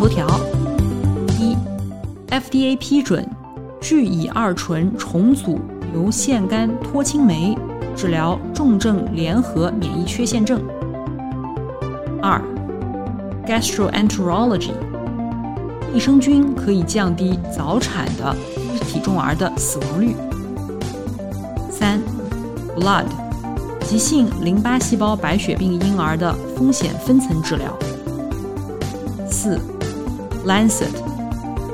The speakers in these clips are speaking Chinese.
头条：一，FDA 批准聚乙二醇重组牛腺苷脱氢酶治疗重症联合免疫缺陷症。二，Gastroenterology，益生菌可以降低早产的低体重儿的死亡率。三，Blood，急性淋巴细胞白血病婴儿的风险分层治疗。四，Lancet，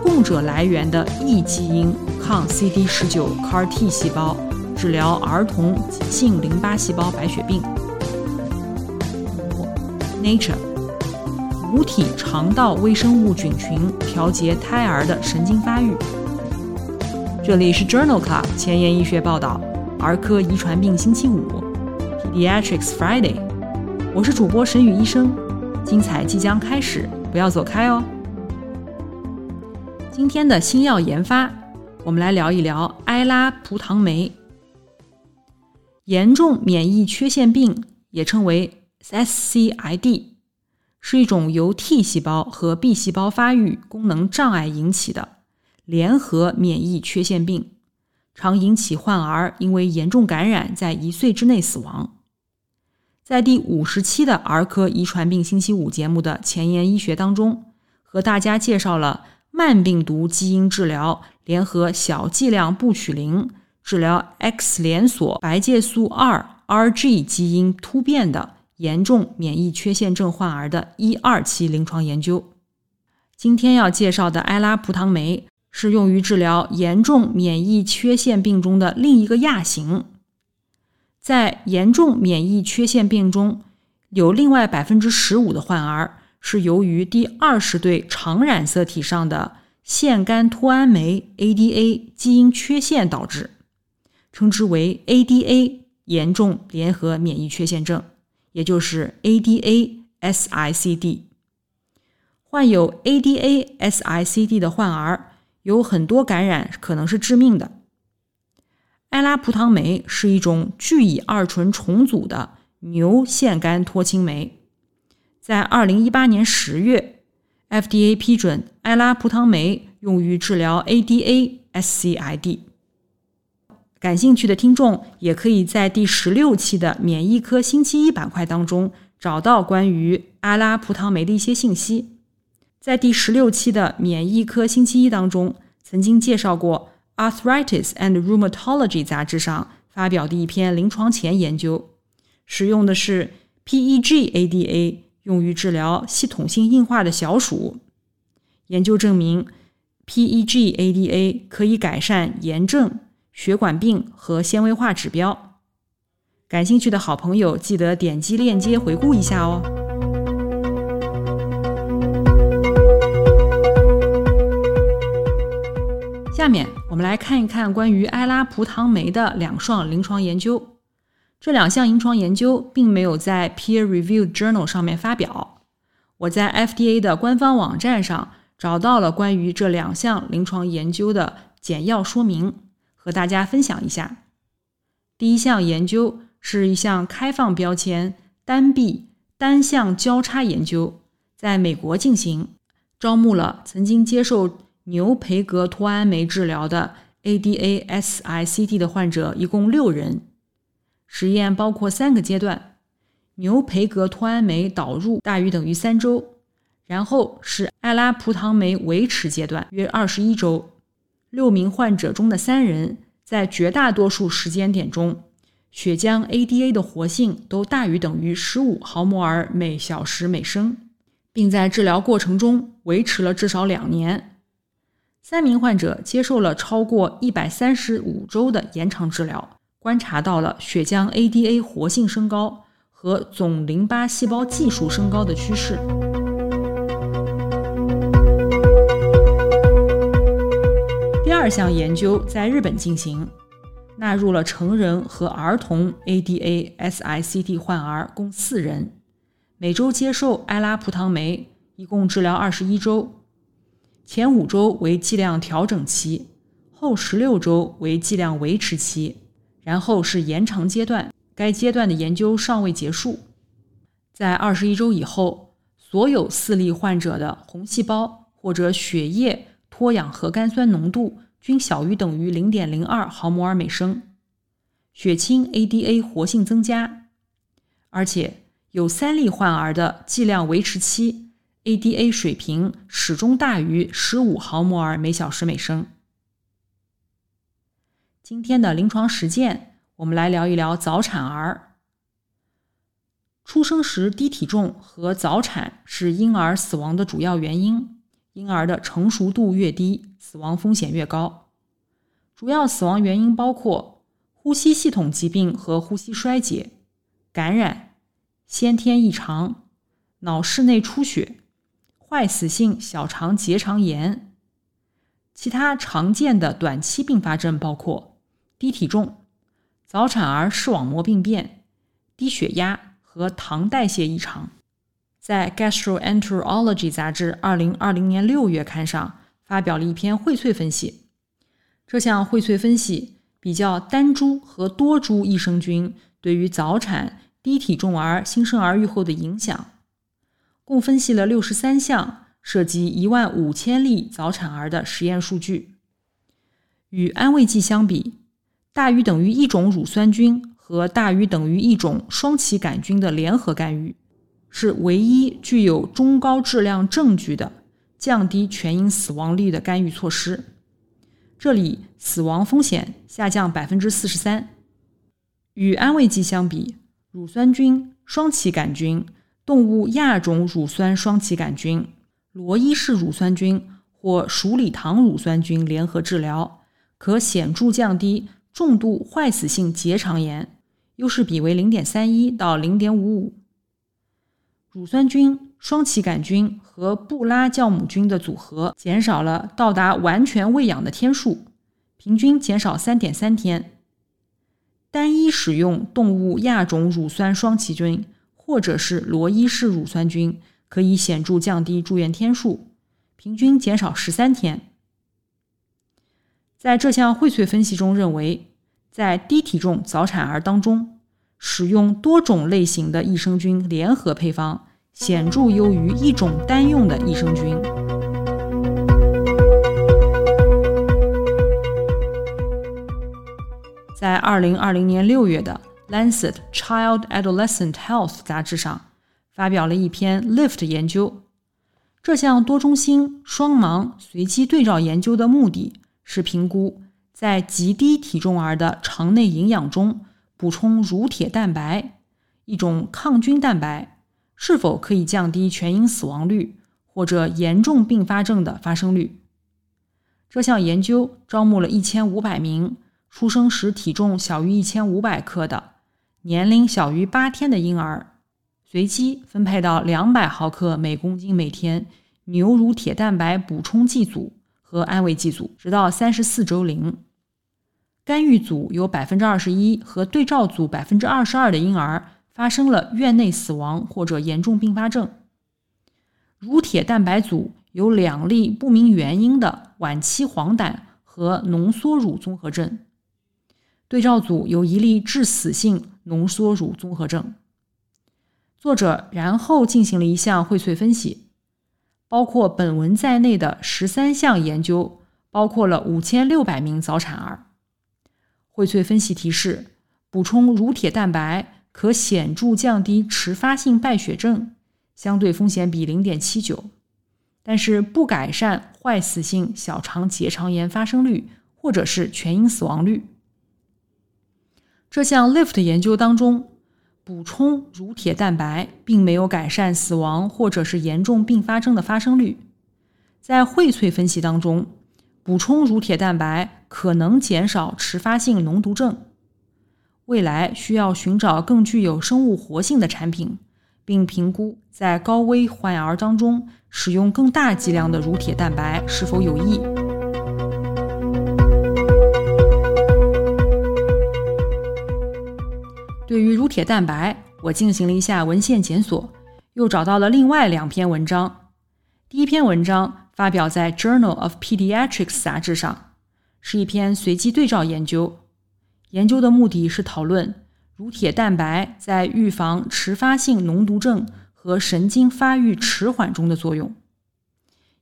供者来源的异基因抗 CD 十九 CAR T 细胞治疗儿童急性淋巴细胞白血病。，Nature，母体肠道微生物菌群调节胎儿的神经发育。这里是 Journal Club 前沿医学报道。儿科遗传病星期五，Pediatrics Friday，我是主播沈宇医生，精彩即将开始，不要走开哦。今天的新药研发，我们来聊一聊埃拉葡糖酶。严重免疫缺陷病也称为 SCID，是一种由 T 细胞和 B 细胞发育功能障碍引起的联合免疫缺陷病。常引起患儿因为严重感染，在一岁之内死亡。在第五十期的儿科遗传病星期五节目的前沿医学当中，和大家介绍了慢病毒基因治疗联合小剂量布曲林治疗 X 连锁白介素二 RG 基因突变的严重免疫缺陷症患儿的一二期临床研究。今天要介绍的埃拉葡糖酶。是用于治疗严重免疫缺陷病中的另一个亚型。在严重免疫缺陷病中，有另外百分之十五的患儿是由于第二十对常染色体上的腺苷脱氨酶 （ADA） 基因缺陷导致，称之为 ADA 严重联合免疫缺陷症，也就是 ADA-SICD。患有 ADA-SICD 的患儿。有很多感染可能是致命的。埃拉葡糖酶是一种聚乙二醇重组的牛腺苷脱氢酶，在二零一八年十月，FDA 批准埃拉葡糖酶用于治疗 ADA-SCID。感兴趣的听众也可以在第十六期的免疫科星期一板块当中找到关于阿拉葡糖酶的一些信息。在第十六期的免疫科星期一当中，曾经介绍过《Arthritis and Rheumatology》杂志上发表的一篇临床前研究，使用的是 PEG-ADA 用于治疗系统性硬化的小鼠。研究证明，PEG-ADA 可以改善炎症、血管病和纤维化指标。感兴趣的好朋友记得点击链接回顾一下哦。下面我们来看一看关于埃拉葡糖酶的两双临床研究。这两项临床研究并没有在 peer-reviewed journal 上面发表。我在 FDA 的官方网站上找到了关于这两项临床研究的简要说明，和大家分享一下。第一项研究是一项开放标签单臂单向交叉研究，在美国进行，招募了曾经接受。牛培格托氨酶治疗的 ADA-SICD 的患者一共六人，实验包括三个阶段：牛培格脱氨酶导入大于等于三周，然后是艾拉葡糖酶维持阶段约二十一周。六名患者中的三人在绝大多数时间点中，血浆 ADA 的活性都大于等于十五毫摩尔每小时每升，并在治疗过程中维持了至少两年。三名患者接受了超过一百三十五周的延长治疗，观察到了血浆 ADA 活性升高和总淋巴细胞计数升高的趋势。第二项研究在日本进行，纳入了成人和儿童 ADA-SICT 患儿共四人，每周接受埃拉葡糖酶，一共治疗二十一周，前五周为剂量调整期，后十六周为剂量维持期，然后是延长阶段。该阶段的研究尚未结束，在二十一周以后，所有四例患者的红细胞或者血液。脱氧核苷酸浓度均小于等于零点零二毫摩尔每升，血清 ADA 活性增加，而且有三例患儿的剂量维持期 ADA 水平始终大于十五毫摩尔每小时每升。今天的临床实践，我们来聊一聊早产儿。出生时低体重和早产是婴儿死亡的主要原因。婴儿的成熟度越低，死亡风险越高。主要死亡原因包括呼吸系统疾病和呼吸衰竭、感染、先天异常、脑室内出血、坏死性小肠结肠炎。其他常见的短期并发症包括低体重、早产儿视网膜病变、低血压和糖代谢异常。在《Gastroenterology》杂志二零二零年六月刊上发表了一篇荟萃分析。这项荟萃分析比较单株和多株益生菌对于早产、低体重儿新生儿预后的影响，共分析了六十三项涉及一万五千例早产儿的实验数据。与安慰剂相比，大于等于一种乳酸菌和大于等于一种双歧杆菌的联合干预。是唯一具有中高质量证据的降低全因死亡率的干预措施。这里死亡风险下降百分之四十三。与安慰剂相比，乳酸菌、双歧杆菌、动物亚种乳酸双歧杆菌、罗伊氏乳酸菌或鼠李糖乳酸菌联合治疗，可显著降低重度坏死性结肠炎，优势比为零点三一到零点五五。乳酸菌、双歧杆菌和布拉酵母菌的组合减少了到达完全喂养的天数，平均减少三点三天。单一使用动物亚种乳酸双歧菌或者是罗伊氏乳酸菌，可以显著降低住院天数，平均减少十三天。在这项荟萃分析中，认为在低体重早产儿当中。使用多种类型的益生菌联合配方，显著优于一种单用的益生菌。在二零二零年六月的《Lancet Child Adolescent Health》杂志上，发表了一篇 LIFT 研究。这项多中心双盲随机对照研究的目的是评估在极低体重儿的肠内营养中。补充乳铁蛋白，一种抗菌蛋白，是否可以降低全因死亡率或者严重并发症的发生率？这项研究招募了一千五百名出生时体重小于一千五百克的、年龄小于八天的婴儿，随机分配到两百毫克每公斤每天牛乳铁蛋白补充剂组和安慰剂组，直到三十四周龄。干预组有百分之二十一和对照组百分之二十二的婴儿发生了院内死亡或者严重并发症。乳铁蛋白组有两例不明原因的晚期黄疸和浓缩乳综合症，对照组有一例致死性浓缩乳综合症。作者然后进行了一项荟萃分析，包括本文在内的十三项研究，包括了五千六百名早产儿。荟萃分析提示：补充乳铁蛋白可显著降低迟发性败血症，相对风险比零点七九，但是不改善坏死性小肠结肠炎发生率或者是全因死亡率。这项 LIFT 研究当中，补充乳铁蛋白并没有改善死亡或者是严重并发症的发生率。在荟萃分析当中。补充乳铁蛋白可能减少迟发性脓毒症。未来需要寻找更具有生物活性的产品，并评估在高危患儿当中使用更大剂量的乳铁蛋白是否有益。对于乳铁蛋白，我进行了一下文献检索，又找到了另外两篇文章。第一篇文章发表在《Journal of Pediatrics》杂志上，是一篇随机对照研究。研究的目的是讨论乳铁蛋白在预防迟发性脓毒症和神经发育迟缓中的作用。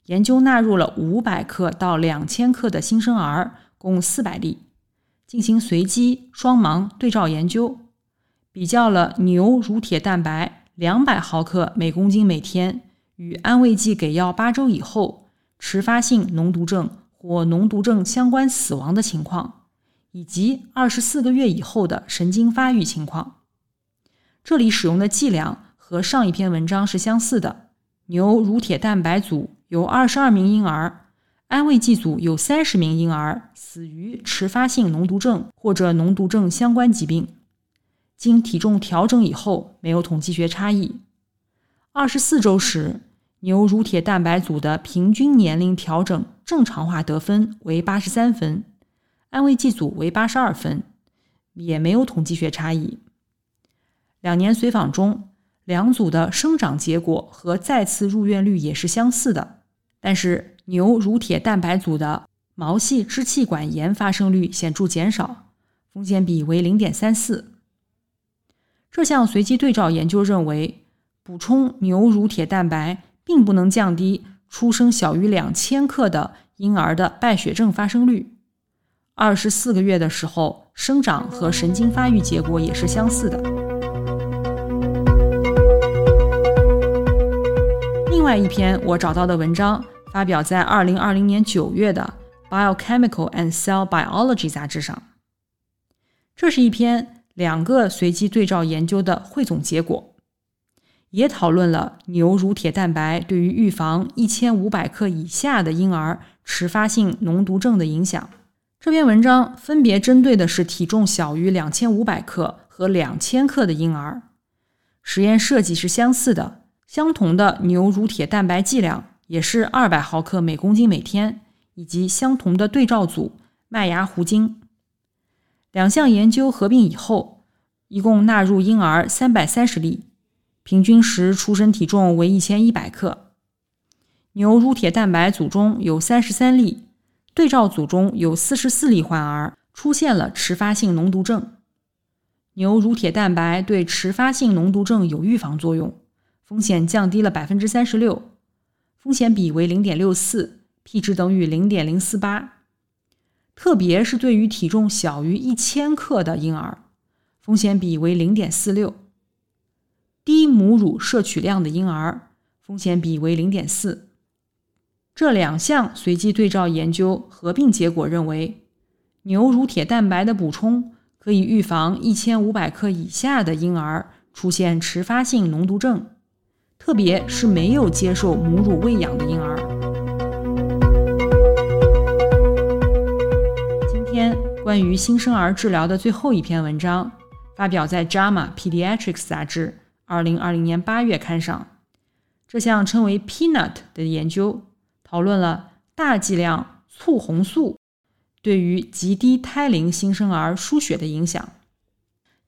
研究纳入了五百克到两千克的新生儿，共四百例，进行随机双盲对照研究。比较了牛乳铁蛋白两百毫克每公斤每天与安慰剂给药八周以后迟发性脓毒症或脓毒症相关死亡的情况，以及二十四个月以后的神经发育情况。这里使用的剂量和上一篇文章是相似的。牛乳铁蛋白组有二十二名婴儿，安慰剂组有三十名婴儿死于迟发性脓毒症或者脓毒症相关疾病。经体重调整以后，没有统计学差异。二十四周时，牛乳铁蛋白组的平均年龄调整正常化得分为八十三分，安慰剂组为八十二分，也没有统计学差异。两年随访中，两组的生长结果和再次入院率也是相似的，但是牛乳铁蛋白组的毛细支气管炎发生率显著减少，风险比为零点三四。这项随机对照研究认为，补充牛乳铁蛋白并不能降低出生小于两千克的婴儿的败血症发生率。二十四个月的时候，生长和神经发育结果也是相似的。另外一篇我找到的文章发表在二零二零年九月的《Biochemical and Cell Biology》杂志上。这是一篇。两个随机对照研究的汇总结果，也讨论了牛乳铁蛋白对于预防一千五百克以下的婴儿迟发性脓毒症的影响。这篇文章分别针对的是体重小于两千五百克和两千克的婴儿，实验设计是相似的，相同的牛乳铁蛋白剂量也是二百毫克每公斤每天，以及相同的对照组麦芽糊精。两项研究合并以后，一共纳入婴儿三百三十例，平均时出生体重为一千一百克。牛乳铁蛋白组中有三十三例，对照组中有四十四例患儿出现了迟发性脓毒症。牛乳铁蛋白对迟发性脓毒症有预防作用，风险降低了百分之三十六，风险比为零点六四，P 值等于零点零四八。特别是对于体重小于一千克的婴儿，风险比为零点四六；低母乳摄取量的婴儿，风险比为零点四。这两项随机对照研究合并结果认为，牛乳铁蛋白的补充可以预防一千五百克以下的婴儿出现迟发性脓毒症，特别是没有接受母乳喂养的婴儿。关于新生儿治疗的最后一篇文章，发表在《JAMA Pediatrics》杂志二零二零年八月刊上。这项称为 “Peanut” 的研究，讨论了大剂量促红素对于极低胎龄新生儿输血的影响。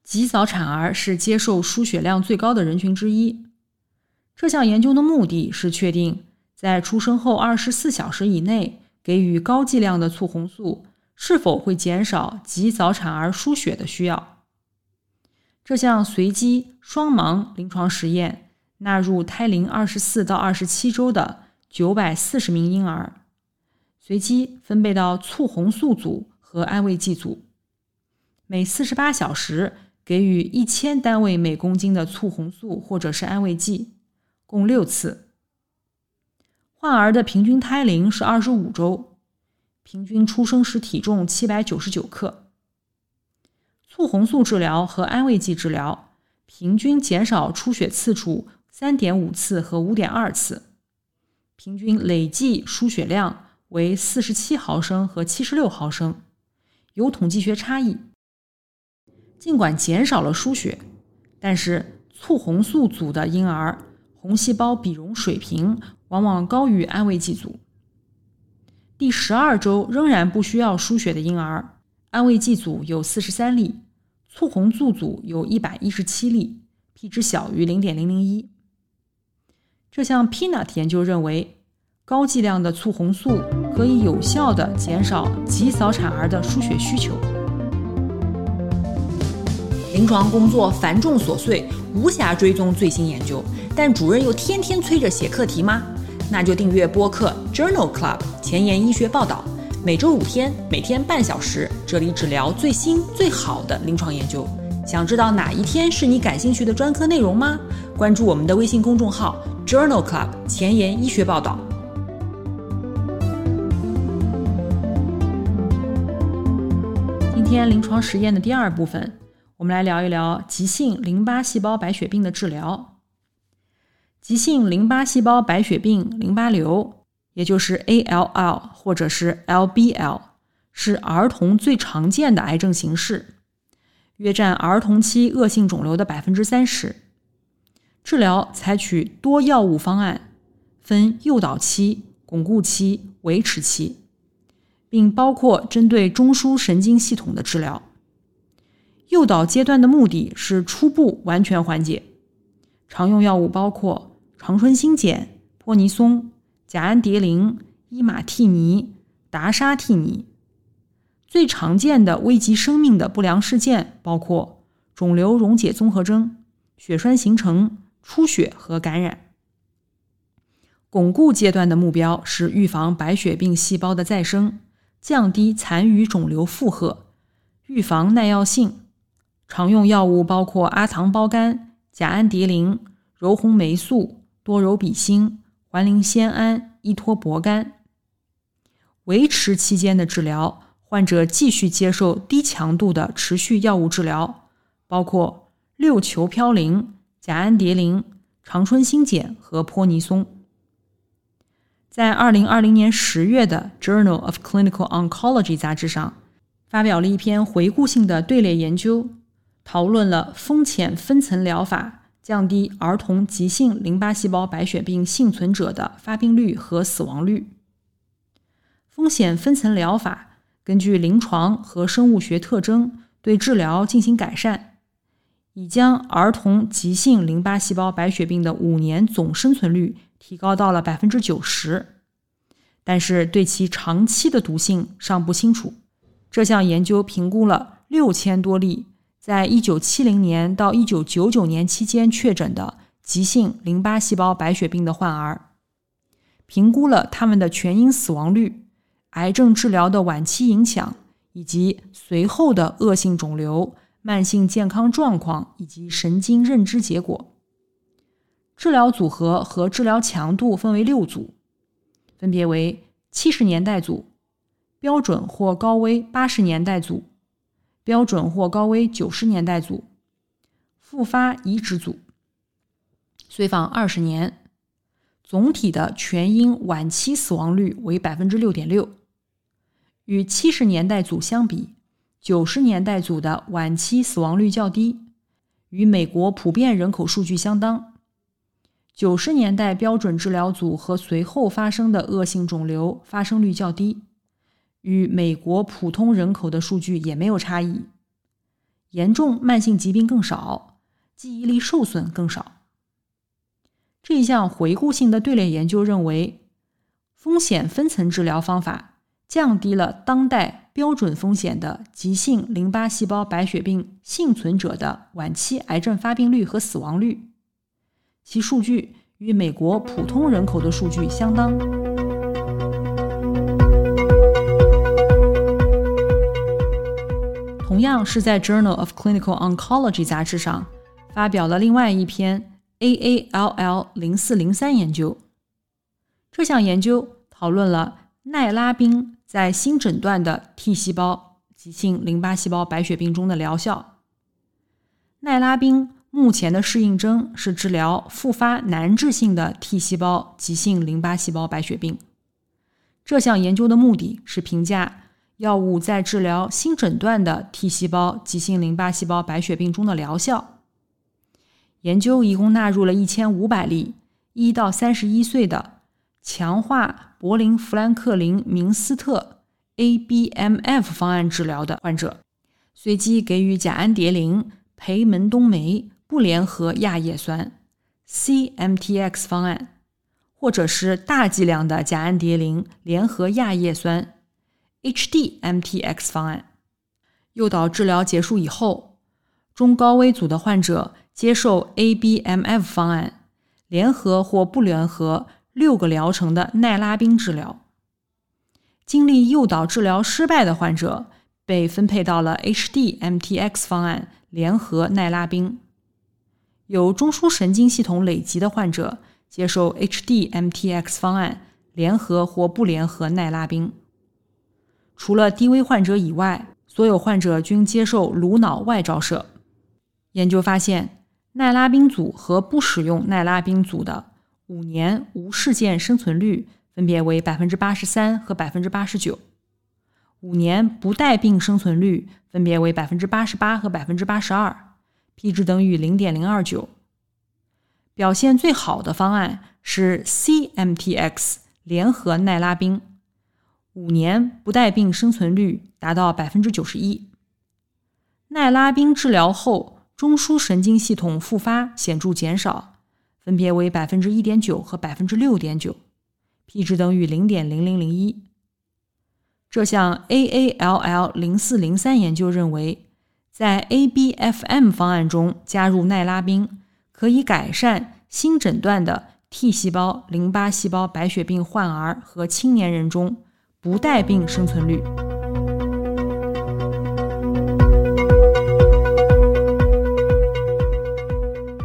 极早产儿是接受输血量最高的人群之一。这项研究的目的是确定，在出生后二十四小时以内给予高剂量的促红素。是否会减少极早产儿输血的需要？这项随机双盲临床实验纳入胎龄二十四到二十七周的九百四十名婴儿，随机分配到促红素组和安慰剂组，每四十八小时给予一千单位每公斤的促红素或者是安慰剂，共六次。患儿的平均胎龄是二十五周。平均出生时体重七百九十九克。促红素治疗和安慰剂治疗平均减少出血次数三点五次和五点二次，平均累计输血量为四十七毫升和七十六毫升，有统计学差异。尽管减少了输血，但是促红素组的婴儿红细胞比容水平往往高于安慰剂组。第十二周仍然不需要输血的婴儿，安慰剂组有四十三例，促红素组有一百一十七例，p 值小于零点零零一。这项 Peanut 研究认为，高剂量的促红素可以有效地减少极早产儿的输血需求。临床工作繁重琐碎，无暇追踪最新研究，但主任又天天催着写课题吗？那就订阅播客 Journal Club 前沿医学报道，每周五天，每天半小时，这里只聊最新最好的临床研究。想知道哪一天是你感兴趣的专科内容吗？关注我们的微信公众号 Journal Club 前沿医学报道。今天临床实验的第二部分，我们来聊一聊急性淋巴细胞白血病的治疗。急性淋巴细胞白血病淋巴瘤，也就是 ALL 或者是 LBL，是儿童最常见的癌症形式，约占儿童期恶性肿瘤的百分之三十。治疗采取多药物方案，分诱导期、巩固期、维持期，并包括针对中枢神经系统的治疗。诱导阶段的目的是初步完全缓解，常用药物包括。长春新碱、泼尼松、甲氨蝶呤、伊马替尼、达沙替尼。最常见的危及生命的不良事件包括肿瘤溶解综合征、血栓形成、出血和感染。巩固阶段的目标是预防白血病细胞的再生，降低残余肿瘤负荷，预防耐药性。常用药物包括阿糖胞苷、甲氨蝶呤、柔红霉素。多柔比星、环磷酰胺、依托泊苷。维持期间的治疗，患者继续接受低强度的持续药物治疗，包括六球嘌呤、甲氨蝶呤、长春新碱和泼尼松。在二零二零年十月的《Journal of Clinical Oncology》杂志上，发表了一篇回顾性的队列研究，讨论了风险分层疗法。降低儿童急性淋巴细胞白血病幸存者的发病率和死亡率。风险分层疗法根据临床和生物学特征对治疗进行改善，已将儿童急性淋巴细胞白血病的五年总生存率提高到了百分之九十，但是对其长期的毒性尚不清楚。这项研究评估了六千多例。在一九七零年到一九九九年期间确诊的急性淋巴细胞白血病的患儿，评估了他们的全因死亡率、癌症治疗的晚期影响以及随后的恶性肿瘤、慢性健康状况以及神经认知结果。治疗组合和治疗强度分为六组，分别为七十年代组、标准或高危八十年代组。标准或高危九十年代组、复发移植组，随访二十年，总体的全因晚期死亡率为百分之六点六。与七十年代组相比，九十年代组的晚期死亡率较低，与美国普遍人口数据相当。九十年代标准治疗组和随后发生的恶性肿瘤发生率较低。与美国普通人口的数据也没有差异，严重慢性疾病更少，记忆力受损更少。这项回顾性的队列研究认为，风险分层治疗方法降低了当代标准风险的急性淋巴细胞白血病幸存者的晚期癌症发病率和死亡率，其数据与美国普通人口的数据相当。同样是在《Journal of Clinical Oncology》杂志上发表了另外一篇 AALL 零四零三研究。这项研究讨论了奈拉宾在新诊断的 T 细胞急性淋巴细胞白血病中的疗效。奈拉宾目前的适应症是治疗复发难治性的 T 细胞急性淋巴细胞白血病。这项研究的目的是评价。药物在治疗新诊断的 T 细胞急性淋巴细胞白血病中的疗效。研究一共纳入了一千五百例一到三十一岁的强化柏林弗兰克林明斯特 ABMF 方案治疗的患者，随机给予甲氨蝶呤培门冬酶不联合亚叶酸 CMTX 方案，或者是大剂量的甲氨蝶呤联合亚叶酸。HDMTX 方案诱导治疗结束以后，中高危组的患者接受 ABMF 方案联合或不联合六个疗程的奈拉宾治疗。经历诱导治疗失败的患者被分配到了 HDMTX 方案联合奈拉宾。有中枢神经系统累积的患者接受 HDMTX 方案联合或不联合奈拉宾。除了低危患者以外，所有患者均接受颅脑外照射。研究发现，奈拉宾组和不使用奈拉宾组的五年无事件生存率分别为百分之八十三和百分之八十九，五年不带病生存率分别为百分之八十八和百分之八十二，p 值等于零点零二九。表现最好的方案是 CMTX 联合奈拉宾。五年不带病生存率达到百分之九十一。奈拉宾治疗后，中枢神经系统复发显著减少，分别为百分之一点九和百分之六点九，p 值等于零点零零零一。这项 AALL 零四零三研究认为，在 ABFM 方案中加入奈拉宾，可以改善新诊断的 T 细胞淋巴细胞白血病患儿和青年人中。不带病生存率。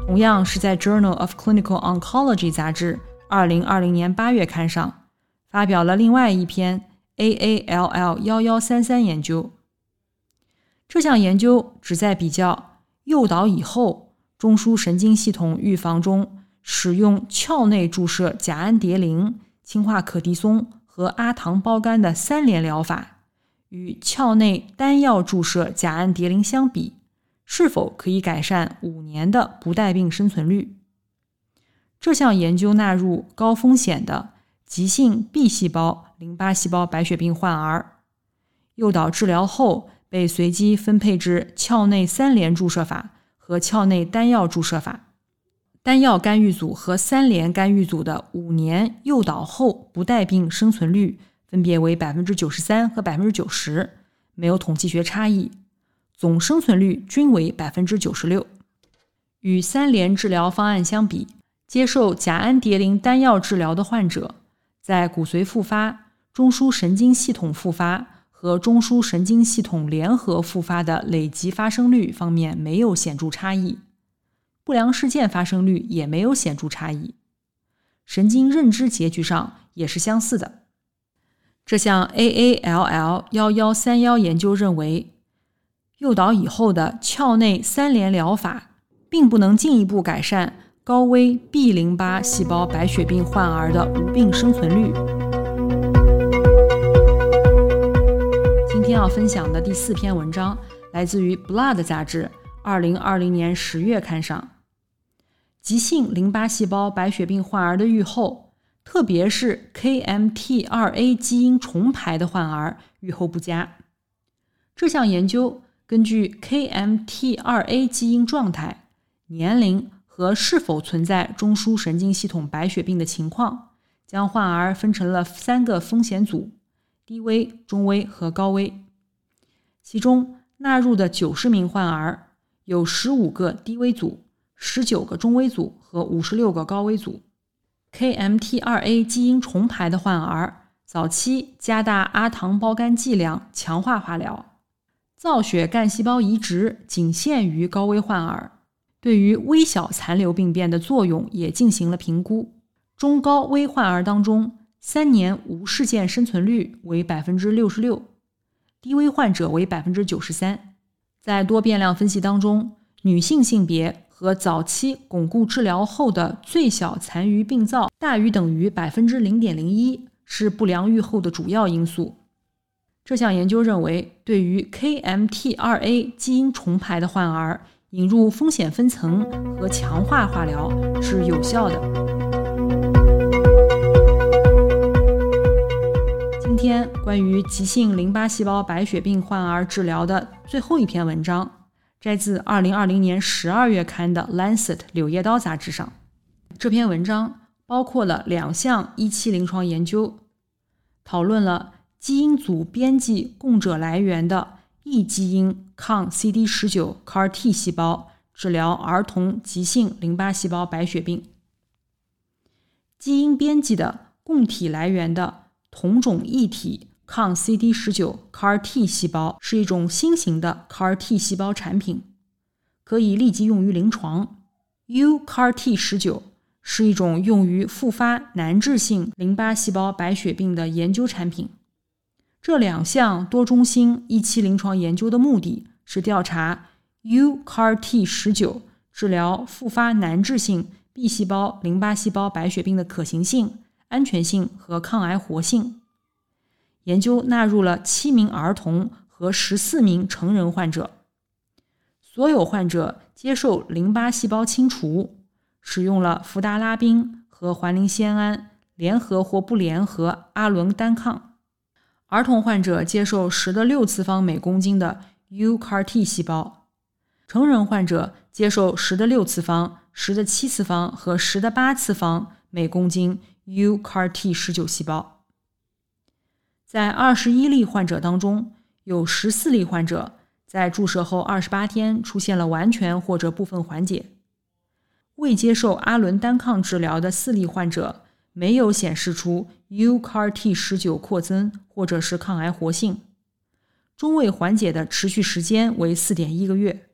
同样是在《Journal of Clinical Oncology》杂志二零二零年八月刊上发表了另外一篇 AALL 幺幺三三研究。这项研究旨在比较诱导以后中枢神经系统预防中使用鞘内注射甲氨蝶呤、氢化可的松。和阿糖胞苷的三联疗法与鞘内单药注射甲氨蝶呤相比，是否可以改善五年的不带病生存率？这项研究纳入高风险的急性 B 细胞淋巴细胞白血病患儿，诱导治疗后被随机分配至鞘内三联注射法和鞘内单药注射法。单药干预组和三联干预组的五年诱导后不带病生存率分别为百分之九十三和百分之九十，没有统计学差异，总生存率均为百分之九十六。与三联治疗方案相比，接受甲氨蝶呤单药治疗的患者在骨髓复发、中枢神经系统复发和中枢神经系统联合复发的累积发生率方面没有显著差异。不良事件发生率也没有显著差异，神经认知结局上也是相似的。这项 AALL 幺幺三幺研究认为，诱导以后的鞘内三联疗法并不能进一步改善高危 B 淋巴细胞白血病患儿的无病生存率。今天要分享的第四篇文章来自于《Blood》杂志。二零二零年十月刊上，急性淋巴细胞白血病患儿的预后，特别是 KMT2A 基因重排的患儿预后不佳。这项研究根据 KMT2A 基因状态、年龄和是否存在中枢神经系统白血病的情况，将患儿分成了三个风险组：低危、中危和高危。其中纳入的九十名患儿。有十五个低危组、十九个中危组和五十六个高危组。KMT2A 基因重排的患儿，早期加大阿糖胞苷剂量，强化化疗。造血干细胞移植仅限于高危患儿，对于微小残留病变的作用也进行了评估。中高危患儿当中，三年无事件生存率为百分之六十六，低危患者为百分之九十三。在多变量分析当中，女性性别和早期巩固治疗后的最小残余病灶大于等于百分之零点零一是不良预后的主要因素。这项研究认为，对于 KMT2A 基因重排的患儿，引入风险分层和强化化疗是有效的。今天关于急性淋巴细胞白血病患儿治疗的最后一篇文章，摘自2020年12月刊的《Lancet 柳叶刀》杂志上。这篇文章包括了两项一期临床研究，讨论了基因组编辑供者来源的异基因抗 CD19 CAR T 细胞治疗儿童急性淋巴细胞白血病。基因编辑的供体来源的同种异体抗 CD19 CAR T 细胞是一种新型的 CAR T 细胞产品，可以立即用于临床。U CAR T 十九。是一种用于复发难治性淋巴细胞白血病的研究产品。这两项多中心一期临床研究的目的是调查 UCAR-T 十九治疗复发难治性 B 细胞淋巴细胞白血病的可行性、安全性和抗癌活性。研究纳入了七名儿童和十四名成人患者，所有患者接受淋巴细胞清除。使用了福达拉宾和环磷酰胺联合或不联合阿伦单抗。儿童患者接受十的六次方每公斤的 UCAR-T 细胞，成人患者接受十的六次方、十的七次方和十的八次方每公斤 UCAR-T 十九细胞。在二十一例患者当中，有十四例患者在注射后二十八天出现了完全或者部分缓解。未接受阿伦单抗治疗的四例患者没有显示出 UCAR-T 十九扩增或者是抗癌活性，中位缓解的持续时间为四点一个月。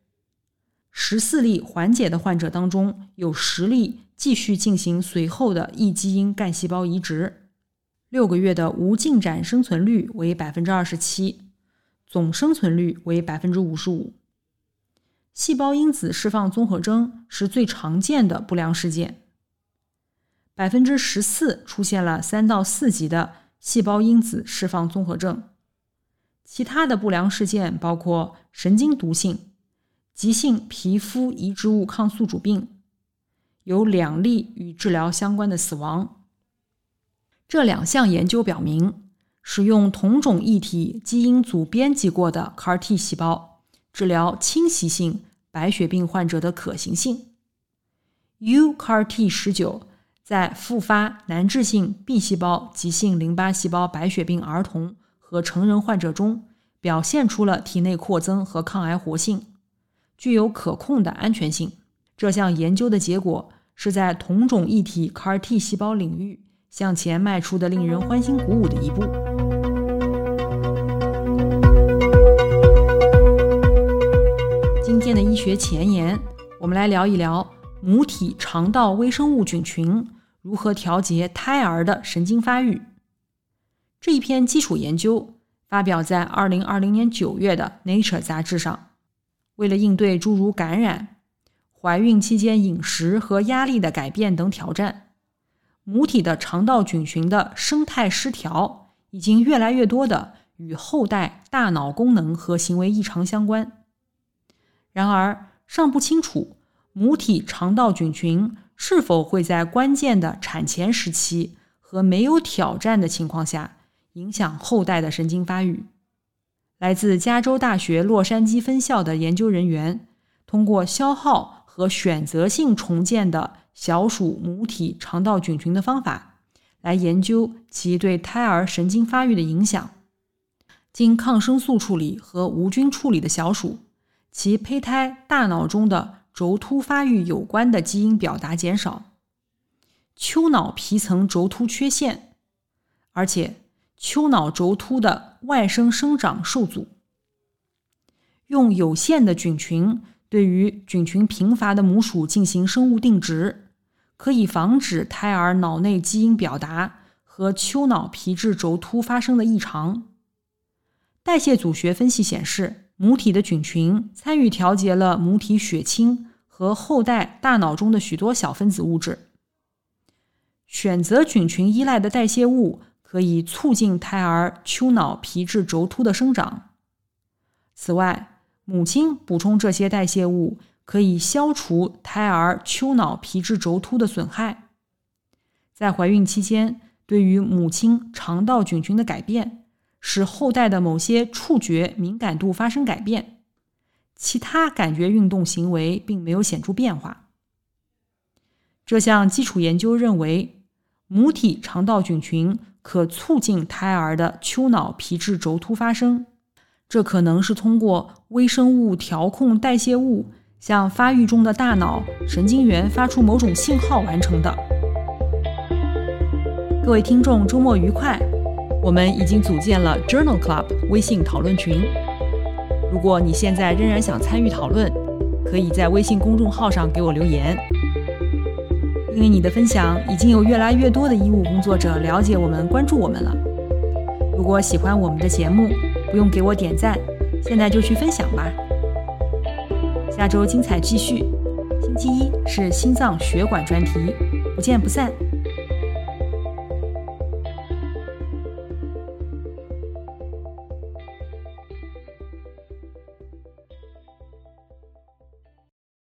十四例缓解的患者当中，有十例继续进行随后的异基因干细胞移植。六个月的无进展生存率为百分之二十七，总生存率为百分之五十五。细胞因子释放综合征是最常见的不良事件，百分之十四出现了三到四级的细胞因子释放综合症。其他的不良事件包括神经毒性、急性皮肤移植物抗宿主病，有两例与治疗相关的死亡。这两项研究表明，使用同种异体基因组编辑过的 CAR-T 细胞治疗侵袭性。白血病患者的可行性，UCAR-T 十九在复发难治性 B 细胞急性淋巴细胞白血病儿童和成人患者中表现出了体内扩增和抗癌活性，具有可控的安全性。这项研究的结果是在同种异体 CAR-T 细胞领域向前迈出的令人欢欣鼓舞的一步。今天的医学前沿，我们来聊一聊母体肠道微生物菌群如何调节胎儿的神经发育。这一篇基础研究发表在二零二零年九月的《Nature》杂志上。为了应对诸如感染、怀孕期间饮食和压力的改变等挑战，母体的肠道菌群的生态失调已经越来越多的与后代大脑功能和行为异常相关。然而，尚不清楚母体肠道菌群是否会在关键的产前时期和没有挑战的情况下影响后代的神经发育。来自加州大学洛杉矶分校的研究人员通过消耗和选择性重建的小鼠母体肠道菌群的方法，来研究其对胎儿神经发育的影响。经抗生素处理和无菌处理的小鼠。其胚胎大脑中的轴突发育有关的基因表达减少，丘脑皮层轴突缺陷，而且丘脑轴突的外生生长受阻。用有限的菌群对于菌群贫乏的母鼠进行生物定植，可以防止胎儿脑内基因表达和丘脑皮质轴突发生的异常。代谢组学分析显示。母体的菌群参与调节了母体血清和后代大脑中的许多小分子物质。选择菌群依赖的代谢物可以促进胎儿丘脑皮质轴突的生长。此外，母亲补充这些代谢物可以消除胎儿丘脑皮质轴突的损害。在怀孕期间，对于母亲肠道菌群的改变，使后代的某些触觉敏感度发生改变，其他感觉运动行为并没有显著变化。这项基础研究认为，母体肠道菌群可促进胎儿的丘脑皮质轴突发生。这可能是通过微生物调控代谢物向发育中的大脑神经元发出某种信号完成的。各位听众，周末愉快！我们已经组建了 Journal Club 微信讨论群。如果你现在仍然想参与讨论，可以在微信公众号上给我留言。因为你的分享，已经有越来越多的医务工作者了解我们、关注我们了。如果喜欢我们的节目，不用给我点赞，现在就去分享吧。下周精彩继续，星期一是心脏血管专题，不见不散。